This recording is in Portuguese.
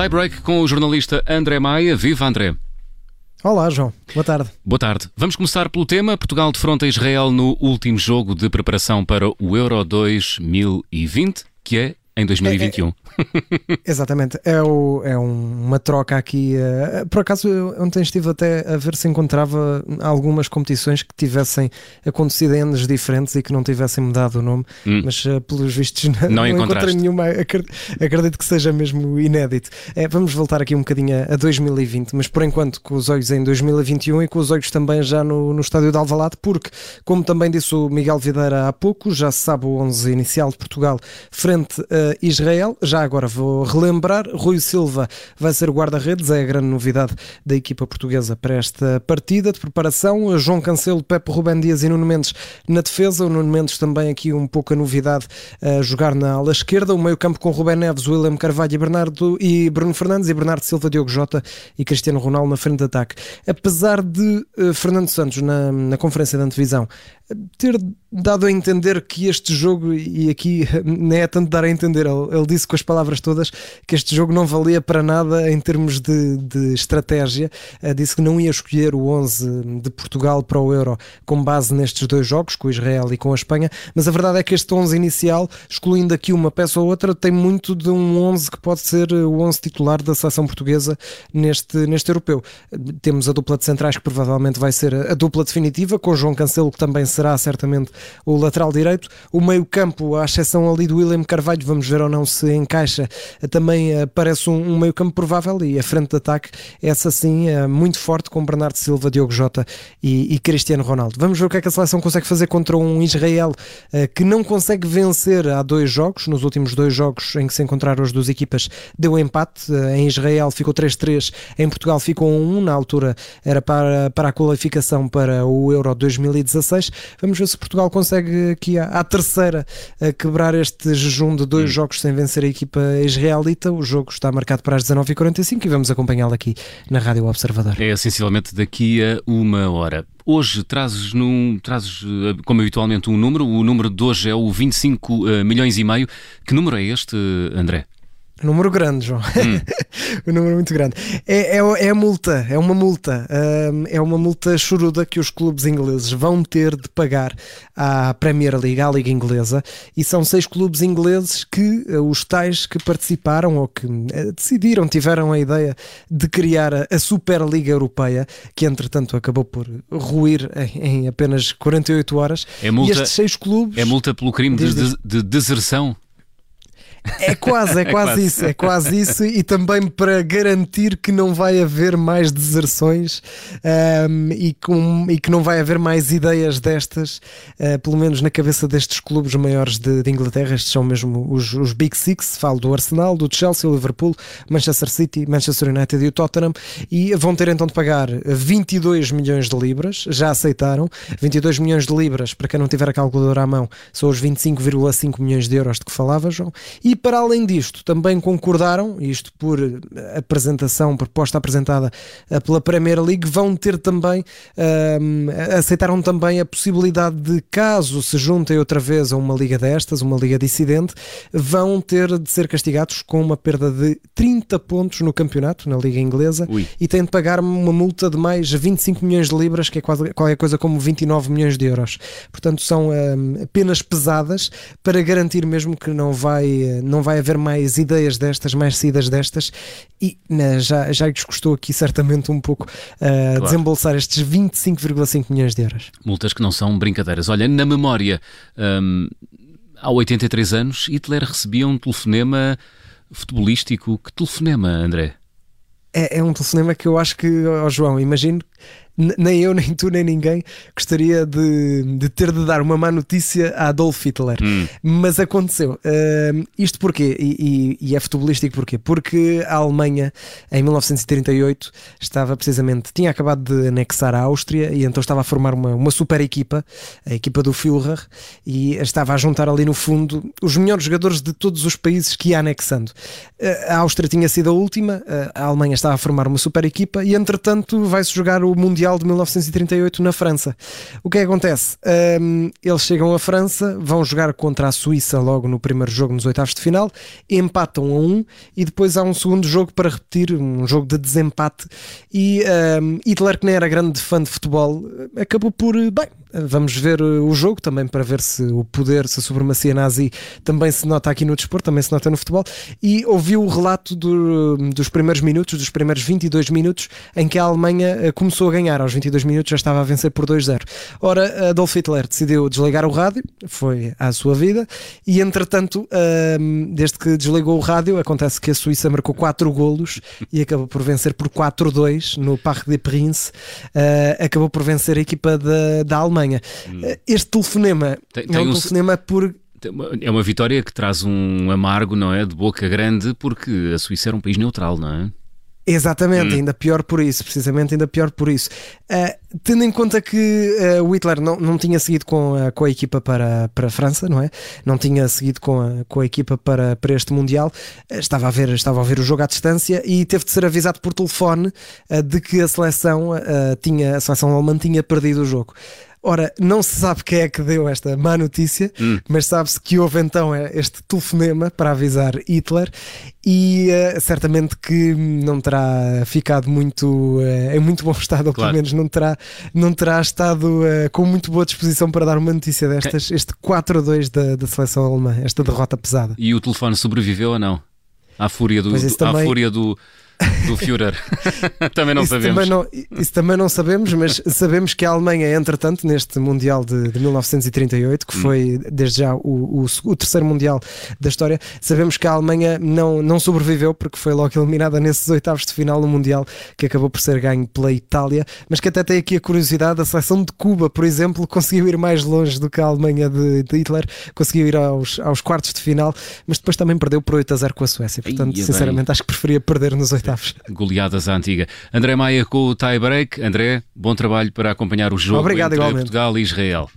Tie-break com o jornalista André Maia. Viva André! Olá, João. Boa tarde. Boa tarde. Vamos começar pelo tema. Portugal defronta Israel no último jogo de preparação para o Euro 2020, que é em 2021. É, é, exatamente. É, o, é uma troca aqui. Uh, por acaso, eu ontem estive até a ver se encontrava algumas competições que tivessem acontecido em anos diferentes e que não tivessem mudado o nome, hum. mas uh, pelos vistos não, não, não encontrei nenhuma. Acredito, que seja mesmo inédito. É, vamos voltar aqui um bocadinho a, a, 2020, mas por enquanto com os olhos em 2021 e com os olhos também já no, no estádio de Alvalade, porque, como também disse o Miguel Videira há pouco, já se sabe o 11 inicial de Portugal frente a Israel. Já agora vou relembrar: Rui Silva vai ser o guarda-redes, é a grande novidade da equipa portuguesa para esta partida de preparação. João Cancelo, Pepe Rubem Dias e Nuno Mendes na defesa. O Nuno Mendes também aqui um pouco a novidade a jogar na ala esquerda. O meio-campo com Rubem Neves, William Carvalho e Bernardo e Bruno Fernandes e Bernardo Silva, Diogo Jota e Cristiano Ronaldo na frente de ataque. Apesar de uh, Fernando Santos na, na conferência de antevisão ter dado a entender que este jogo, e aqui nem é tanto dar a entender, ele, ele, disse com as palavras todas que este jogo não valia para nada em termos de, de estratégia. Uh, disse que não ia escolher o 11 de Portugal para o Euro com base nestes dois jogos, com Israel e com a Espanha, mas a verdade é que este 11 inicial, excluindo aqui uma peça ou outra, tem muito de um 11 que pode ser o 11 titular da seleção portuguesa neste, neste europeu. Temos a dupla de centrais que provavelmente vai ser a, dupla definitiva, com João Cancelo que também será certamente o lateral direito. O meio-campo, à exceção ali do William Carvalho, vamos ver ou não se encaixa, também uh, parece um, meio-campo provável e a frente de ataque, essa sim, uh, muito forte com Bernardo Silva, Diogo Jota e, e, Cristiano Ronaldo. Vamos ver o que é que a seleção consegue fazer contra um Israel que não consegue vencer há dois jogos, nos últimos dois jogos em que se encontraram as duas equipas, deu empate. em Israel ficou 3-3, em Portugal ficou 1-1, na altura era para, para a qualificação para o Euro 2016. Vamos ver se Portugal consegue aqui à, à terceira quebrar este jejum de dois hum. jogos sem vencer a equipa israelita. O jogo está marcado para as 19h45 e vamos acompanhá-lo aqui na Rádio Observador. É essencialmente daqui a uma hora. Hoje trazes, num, trazes, eh, como habitualmente, um número. O número de hoje é o 25 uh, milhões e meio. Que número é este, André? Número grande, João. Hum. um número muito grande. É, é, é multa, é uma multa. é uma multa choruda que os clubes ingleses vão ter de pagar à Premier League, à Liga Inglesa, e são seis clubes ingleses que, eh, os tais que participaram ou que eh, decidiram, tiveram a ideia de criar a, a Superliga Europeia, que entretanto acabou por ruir em, em apenas 48 horas. É multa, e estes seis clubes. É multa pelo crime de, de, de deserção. É quase, é, é quase, isso, é quase isso, e também para garantir que não vai haver mais deserções um, e, com, e, que não vai haver mais ideias destas, uh, pelo menos na cabeça destes clubes maiores de, de Inglaterra. Estes são mesmo os, os, Big Six, falo do Arsenal, do Chelsea, o Liverpool, Manchester City, Manchester United e o Tottenham, e vão ter então de pagar 22 milhões de libras, já aceitaram, 22 milhões de libras, para quem não tiver a calculadora à mão, são os 25,5 milhões de euros de que falava, João. E e para além disto, também concordaram, isto por apresentação, proposta apresentada eh, pela Premier League, vão ter também, uh, aceitaram também a possibilidade de, caso se juntem outra vez a uma liga destas, uma liga dissidente, vão ter de ser castigados com uma perda de 30 pontos no campeonato, na liga inglesa, Ui. e têm de pagar uma multa de mais 25 milhões de libras, que é quase qualquer coisa como 29 milhões de euros. Portanto, são uh, penas pesadas para garantir mesmo que não vai não vai haver mais ideias destas, mais saídas destas, e né, já, já lhes custou aqui certamente um pouco uh, claro. desembolsar estes 25,5 milhões de euros. Multas que não são brincadeiras. Olha, na memória, um, há 83 anos, Hitler recebia um telefonema futebolístico. Que telefonema, André? É, é um telefonema que eu acho que, oh João, imagino nem eu, nem tu, nem ninguém gostaria de, de ter de dar uma má notícia a Adolf Hitler. Hum. Mas aconteceu. Uh, isto porquê? E, e, e, é futebolístico porquê? Porque a Alemanha, em 1938, estava precisamente, tinha acabado de anexar a Áustria e então estava a formar uma, uma super equipa, a equipa do Führer, e estava a juntar ali no fundo os melhores jogadores de todos os países que ia anexando. Uh, a Áustria tinha sido a última, uh, a Alemanha estava a formar uma super equipa e entretanto vai-se jogar o Mundial Mundial de 1938 na França. O que é acontece? Um, eles chegam à França, vão jogar contra a Suíça logo no primeiro jogo nos oitavos de final, empatam a um e depois há um segundo jogo para repetir, um jogo de desempate. E um, Hitler, que nem era grande fã de futebol, acabou por, bem, vamos ver o jogo também para ver se o poder, se a supremacia nazi também se nota aqui no desporto, também se nota no futebol. E ouviu o relato do, dos primeiros minutos, dos primeiros 22 minutos, em que a Alemanha eh, começou a ganhar. Aos 22 minutos já estava a vencer por 2-0. Ora, Adolf Hitler decidiu desligar o rádio, foi à sua vida, e entretanto, desde que desligou o rádio, acontece que a Suíça marcou 4 golos e acabou por vencer por 4-2 no Parc des Princes. Eh, acabou por vencer a equipa da, da Alemanha. Hum. Eh, este telefonema tem, tem é um, um telefonema por é uma vitória que traz um amargo, não é? De boca grande, porque a Suíça era um país neutral, não é? Exatamente, hum. ainda pior por isso, precisamente ainda pior por isso. Uh, tendo em conta que uh, o Hitler não, não tinha seguido com a, com a equipa para, para a França, não é? Não tinha seguido com a, com a equipa para, para este Mundial, uh, estava, a ver, estava a ver o jogo à distância e teve de ser avisado por telefone de que a seleção, tinha, a seleção alemã tinha perdido o jogo. Ora, não se sabe quem é que deu esta má notícia, hum. mas sabe-se que houve então eh, este telefonema para avisar Hitler e uh, certamente que não terá ficado muito uh, em muito bom estado, ou claro. pelo menos não terá, não terá estado uh, com muito boa disposição para dar uma notícia destas, este 4 a 2 da, da seleção alemã, esta derrota pesada. E o telefone sobreviveu ou não? À fúria do, do também... à fúria do, do Führer. também não isso sabemos. Também não, isso também não sabemos, mas sabemos que a Alemanha, entretanto, neste Mundial de, de 1938, que hum. foi desde já o, o, o, terceiro Mundial da história, sabemos que a Alemanha não, não sobreviveu porque foi logo eliminada nesses oitavos de final no Mundial, que acabou por ser ganho pela Itália, mas que até tem aqui a curiosidade: a seleção de Cuba, por exemplo, conseguiu ir mais longe do que a Alemanha de, de Hitler, conseguiu ir aos, aos quartos de final, mas depois também perdeu por 8 a 0 com a Suécia. Portanto, Ia sinceramente, bem. acho que preferia perder nos oitavos oitavos. Goleadas à antiga. André Maia com o tie break. André, bom trabalho para acompanhar o jogo Obrigado, entre igualmente. Portugal e Israel.